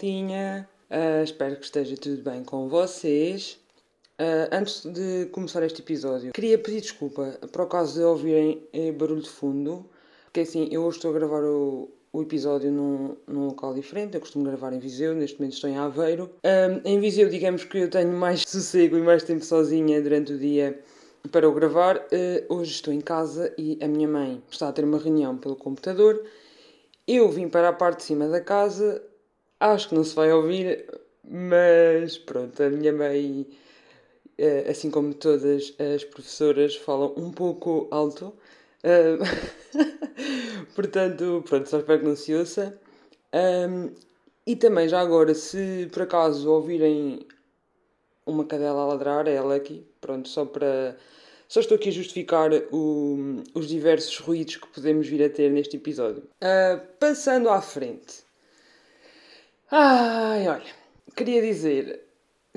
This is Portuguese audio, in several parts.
maltinha? Uh, espero que esteja tudo bem com vocês. Uh, antes de começar este episódio, queria pedir desculpa o caso de ouvirem eh, barulho de fundo, porque assim, eu hoje estou a gravar o, o episódio num, num local diferente. Eu costumo gravar em Viseu, neste momento estou em Aveiro. Um, em Viseu, digamos que eu tenho mais sossego e mais tempo sozinha durante o dia para o gravar. Uh, hoje estou em casa e a minha mãe está a ter uma reunião pelo computador. Eu vim para a parte de cima da casa, acho que não se vai ouvir, mas pronto, a minha mãe, uh, assim como todas as professoras, falam um pouco alto. Uh, portanto, pronto, só espero que não se ouça. E também, já agora, se por acaso ouvirem uma cadela a ladrar, é ela aqui, pronto, só para. Só estou aqui a justificar o, os diversos ruídos que podemos vir a ter neste episódio. Uh, passando à frente. Ai, olha, queria dizer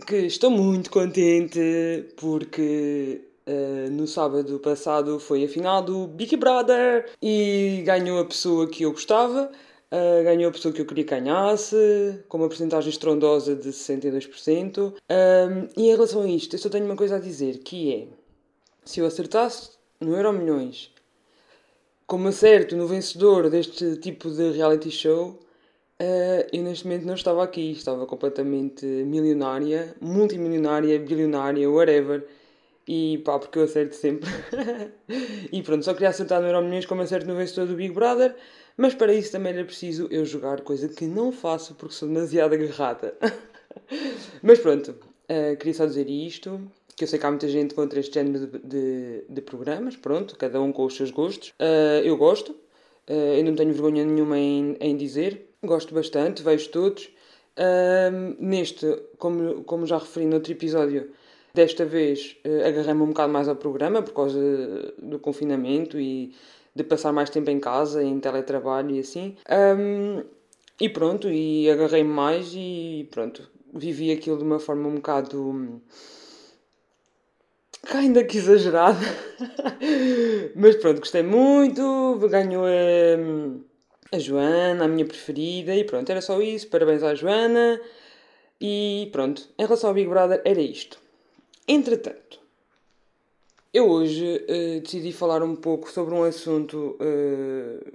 que estou muito contente porque Uh, no sábado passado foi a final do Big Brother e ganhou a pessoa que eu gostava, uh, ganhou a pessoa que eu queria que ganhasse, com uma porcentagem estrondosa de 62%. Um, e em relação a isto, eu só tenho uma coisa a dizer, que é, se eu acertasse no Euro Milhões, como acerto no vencedor deste tipo de reality show, Uh, eu neste momento não estava aqui, estava completamente milionária, multimilionária, bilionária, whatever. E pá, porque eu acerto sempre. e pronto, só queria acertar no Euromilhões como acerto no vencedor do Big Brother. Mas para isso também era preciso eu jogar, coisa que não faço porque sou demasiado agarrada. mas pronto, uh, queria só dizer isto. Que eu sei que há muita gente contra este género de, de, de programas, pronto, cada um com os seus gostos. Uh, eu gosto, eu não tenho vergonha nenhuma em, em dizer. Gosto bastante, vejo todos. neste, como, como já referi no outro episódio, Desta vez uh, agarrei-me um bocado mais ao programa por causa do confinamento e de passar mais tempo em casa, em teletrabalho e assim. Um, e pronto, e agarrei-me mais e pronto, vivi aquilo de uma forma um bocado. ainda que exagerada. Mas pronto, gostei muito, ganhou a, a Joana, a minha preferida, e pronto, era só isso. Parabéns à Joana. E pronto, em relação ao Big Brother, era isto. Entretanto, eu hoje uh, decidi falar um pouco sobre um assunto uh,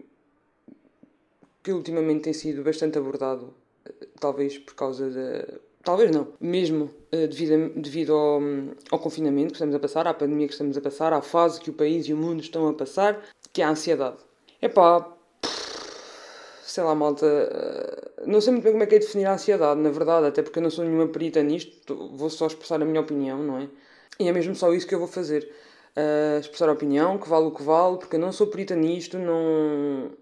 que ultimamente tem sido bastante abordado, uh, talvez por causa da. Talvez não, mesmo devido, devido ao, ao confinamento que estamos a passar, à pandemia que estamos a passar, à fase que o país e o mundo estão a passar, que é a ansiedade. Epá, sei lá, malta, não sei muito bem como é que é definir a ansiedade, na verdade, até porque eu não sou nenhuma perita nisto, vou só expressar a minha opinião, não é? E é mesmo só isso que eu vou fazer. Uh, expressar a opinião, que vale o que vale, porque eu não sou perita nisto, não.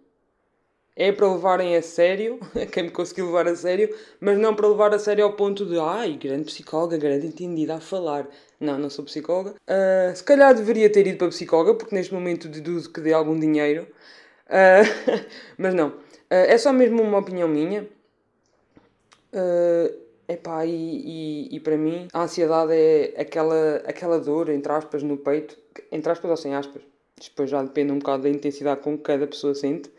É para levarem a sério, quem me conseguiu levar a sério, mas não para levar a sério ao ponto de, ai, grande psicóloga, grande entendida a falar. Não, não sou psicóloga. Uh, se calhar deveria ter ido para psicóloga, porque neste momento deduzo que dê algum dinheiro. Uh, mas não. Uh, é só mesmo uma opinião minha. Uh, epá, e, e, e para mim a ansiedade é aquela, aquela dor, entre aspas, no peito, entre aspas ou sem aspas, depois já depende um bocado da intensidade com que cada pessoa sente.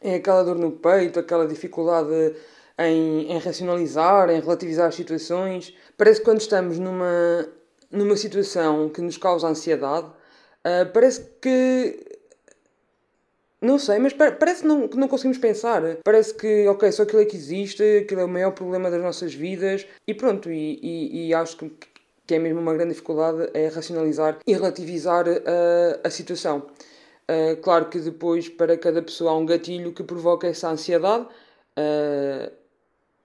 É aquela dor no peito, aquela dificuldade em, em racionalizar, em relativizar as situações. Parece que quando estamos numa, numa situação que nos causa ansiedade, uh, parece que não sei, mas parece que não, que não conseguimos pensar. Parece que, ok, só aquilo é que existe, aquilo é o maior problema das nossas vidas e pronto, e, e, e acho que, que é mesmo uma grande dificuldade é racionalizar e relativizar uh, a situação. Uh, claro que depois, para cada pessoa, há um gatilho que provoca essa ansiedade. Uh,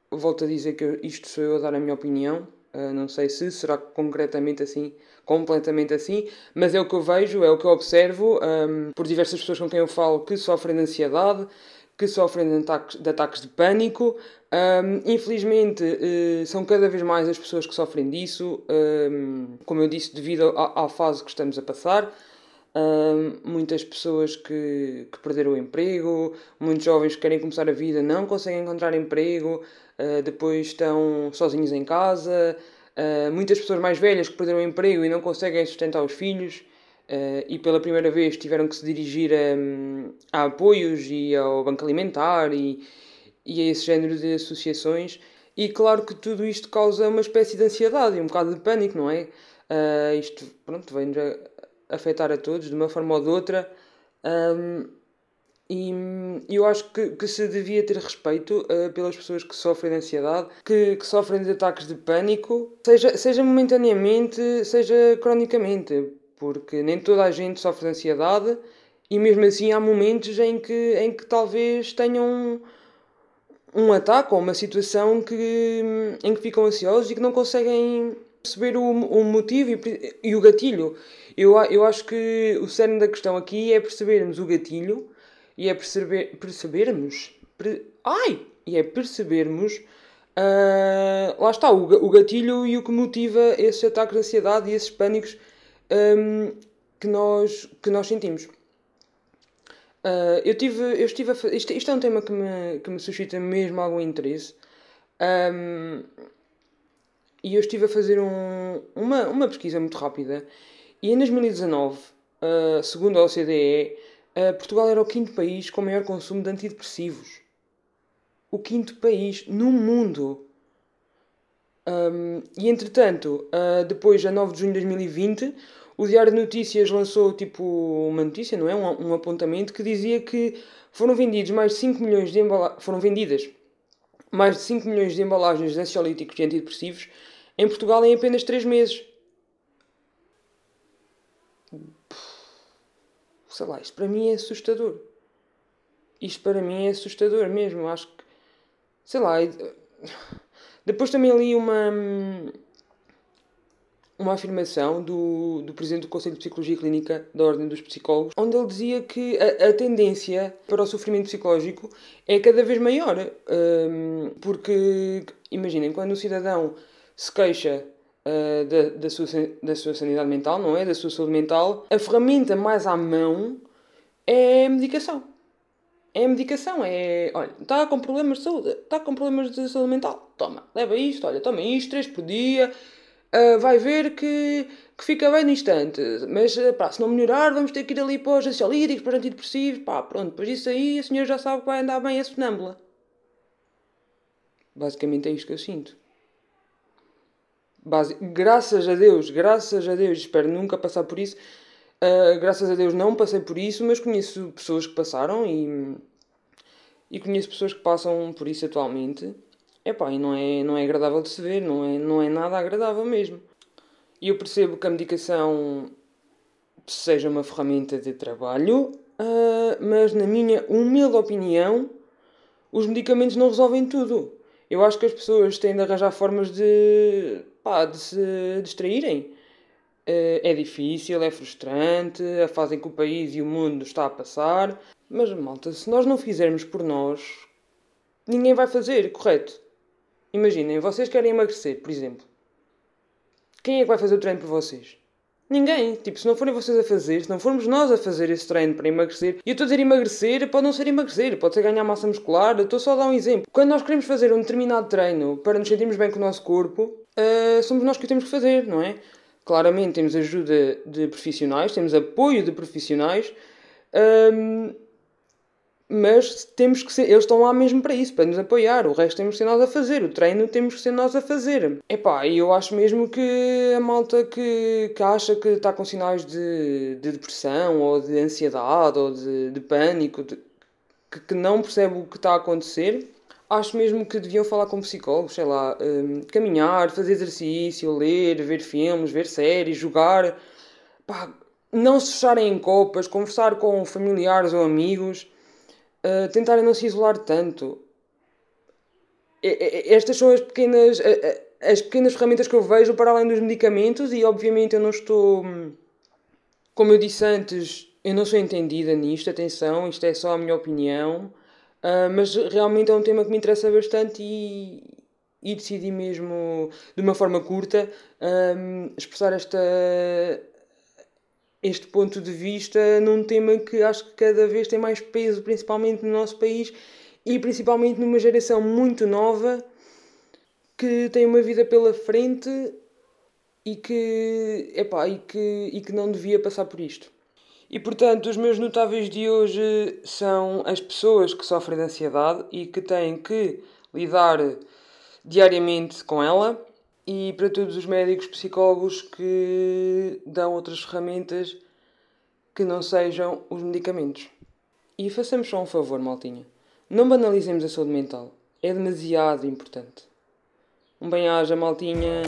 volto a dizer que isto sou eu a dar a minha opinião. Não sei se será concretamente assim, completamente assim, mas é o que eu vejo, é o que eu observo um, por diversas pessoas com quem eu falo que sofrem de ansiedade, que sofrem de ataques de, ataques de pânico. Um, infelizmente, uh, são cada vez mais as pessoas que sofrem disso, um, como eu disse, devido à, fase que estamos a passar. muitas pessoas que, que perderam o emprego, muitos jovens que querem começar a vida não conseguem encontrar emprego, uh, depois estão sozinhos em casa, uh, muitas pessoas mais velhas que perderam o emprego e não conseguem sustentar os filhos uh, e pela primeira vez tiveram que se dirigir a, a apoios e ao banco alimentar e, e a esse género de associações. E claro que tudo isto causa uma espécie de ansiedade e um bocado de pânico, não é? Uh, isto, pronto, vem-nos afetar a todos de uma forma ou de outra. Um, e eu acho que, que se devia ter respeito uh, pelas pessoas que sofrem de ansiedade, que, que sofrem de ataques de pânico, seja, seja momentaneamente, seja cronicamente, porque nem toda a gente sofre de ansiedade e mesmo assim há momentos em que, em que talvez tenham um ataque ou uma situação que, em que ficam ansiosos e que não conseguem perceber o, o motivo e, e, o gatilho. Eu, eu acho que o cerne da questão aqui é percebermos o gatilho e é perceber, percebermos. Per, ai! E é percebermos. Uh, lá está, o, o gatilho e o que motiva esses ataques de ansiedade e esses pânicos um, que, nós, que nós sentimos. Uh, eu, tive, eu estive a isto, isto é um tema que me, que me suscita mesmo algum interesse. Um, e eu estive a fazer um, uma, uma pesquisa muito rápida. E em 2019, uh, segundo a OCDE, uh, Portugal era o quinto país com maior consumo de antidepressivos. O quinto país no mundo. Um, e entretanto, uh, depois, a 9 de junho de 2020, o Diário de Notícias lançou tipo uma notícia, não é? Um, um apontamento que dizia que foram vendidos mais de 5 milhões de. Foram vendidas mais de 5 milhões de embalagens de ansiolíticos e antidepressivos em Portugal em apenas 3 meses. Sei lá, isto para mim é assustador. Isto para mim é assustador mesmo. Acho que. Sei lá. Depois também li uma uma afirmação do, do presidente do Conselho de Psicologia Clínica da Ordem dos Psicólogos, onde ele dizia que a, a tendência para o sofrimento psicológico é cada vez maior. Um, porque, imaginem, quando o cidadão se queixa uh, da, da, sua, da sua sanidade mental, não é? Da sua saúde mental, a ferramenta mais à mão é a medicação. É a medicação, é. Olha, está com problemas de saúde, está com problemas de saúde mental. Toma, leva isto, olha, toma isto, três por dia uh, vai ver que, que fica bem no instante. Mas uh, pá, se não melhorar, vamos ter que ir ali para os ansiolíticos, para os antidepressivos. Pá, pronto, depois disso aí a senhora já sabe que vai andar bem a sonâmbula. Basicamente é isto que eu sinto. Basi graças a Deus, graças a Deus, espero nunca passar por isso. Uh, graças a Deus não passei por isso, mas conheço pessoas que passaram e, e conheço pessoas que passam por isso atualmente. Epá, e não é, não é agradável de se ver, não é, não é nada agradável mesmo. E eu percebo que a medicação seja uma ferramenta de trabalho, uh, mas na minha humilde opinião, os medicamentos não resolvem tudo. Eu acho que as pessoas têm de arranjar formas de, pá, de se distraírem. Uh, é difícil, é frustrante, a fase em que o país e o mundo está a passar. Mas, malta, se nós não fizermos por nós, ninguém vai fazer, correto? Imaginem, vocês querem emagrecer, por exemplo. Quem é que vai fazer o treino por vocês? Ninguém. Tipo, se não forem vocês a fazer, se não formos nós a fazer esse treino para emagrecer, e eu estou a dizer emagrecer, pode não ser emagrecer, pode ser ganhar massa muscular, estou só a dar um exemplo. Quando nós queremos fazer um determinado treino para nos sentirmos bem com o nosso corpo, uh, somos nós que o temos que fazer, não é? Claramente temos ajuda de profissionais, temos apoio de profissionais, um, mas temos que ser, eles estão lá mesmo para isso, para nos apoiar. O resto temos que ser nós a fazer, o treino temos que ser nós a fazer. E eu acho mesmo que a malta que, que acha que está com sinais de, de depressão ou de ansiedade ou de, de pânico, de, que, que, não percebe o que está a acontecer, acho mesmo que deviam falar com psicólogos, sei lá, um, caminhar, fazer exercício, ler, ver filmes, ver séries, jogar. Pá, não se fecharem em copas, conversar com familiares ou amigos uh, tentarem não se isolar tanto. Estas são as pequenas, as pequenas ferramentas que eu vejo para além dos medicamentos, e obviamente eu não estou, como eu disse antes, eu não sou entendida nisto, atenção, isto é só a minha opinião, uh, mas realmente é um tema que me interessa bastante e, e decidi mesmo, de uma forma curta, um, expressar esta, este ponto de vista num tema que acho que cada vez tem mais peso, principalmente no nosso país e principalmente numa geração muito nova que tem uma vida pela frente e que, epá, e que, e que não devia passar por isto. E portanto, os meus notáveis de hoje são as pessoas que sofrem de ansiedade e que têm que lidar diariamente com ela e para todos os médicos psicólogos que dão outras ferramentas que não sejam os medicamentos. E façamos só um favor, maltinha. Não banalizemos a saúde mental. É demasiado importante. Um bem-aja, maltinha.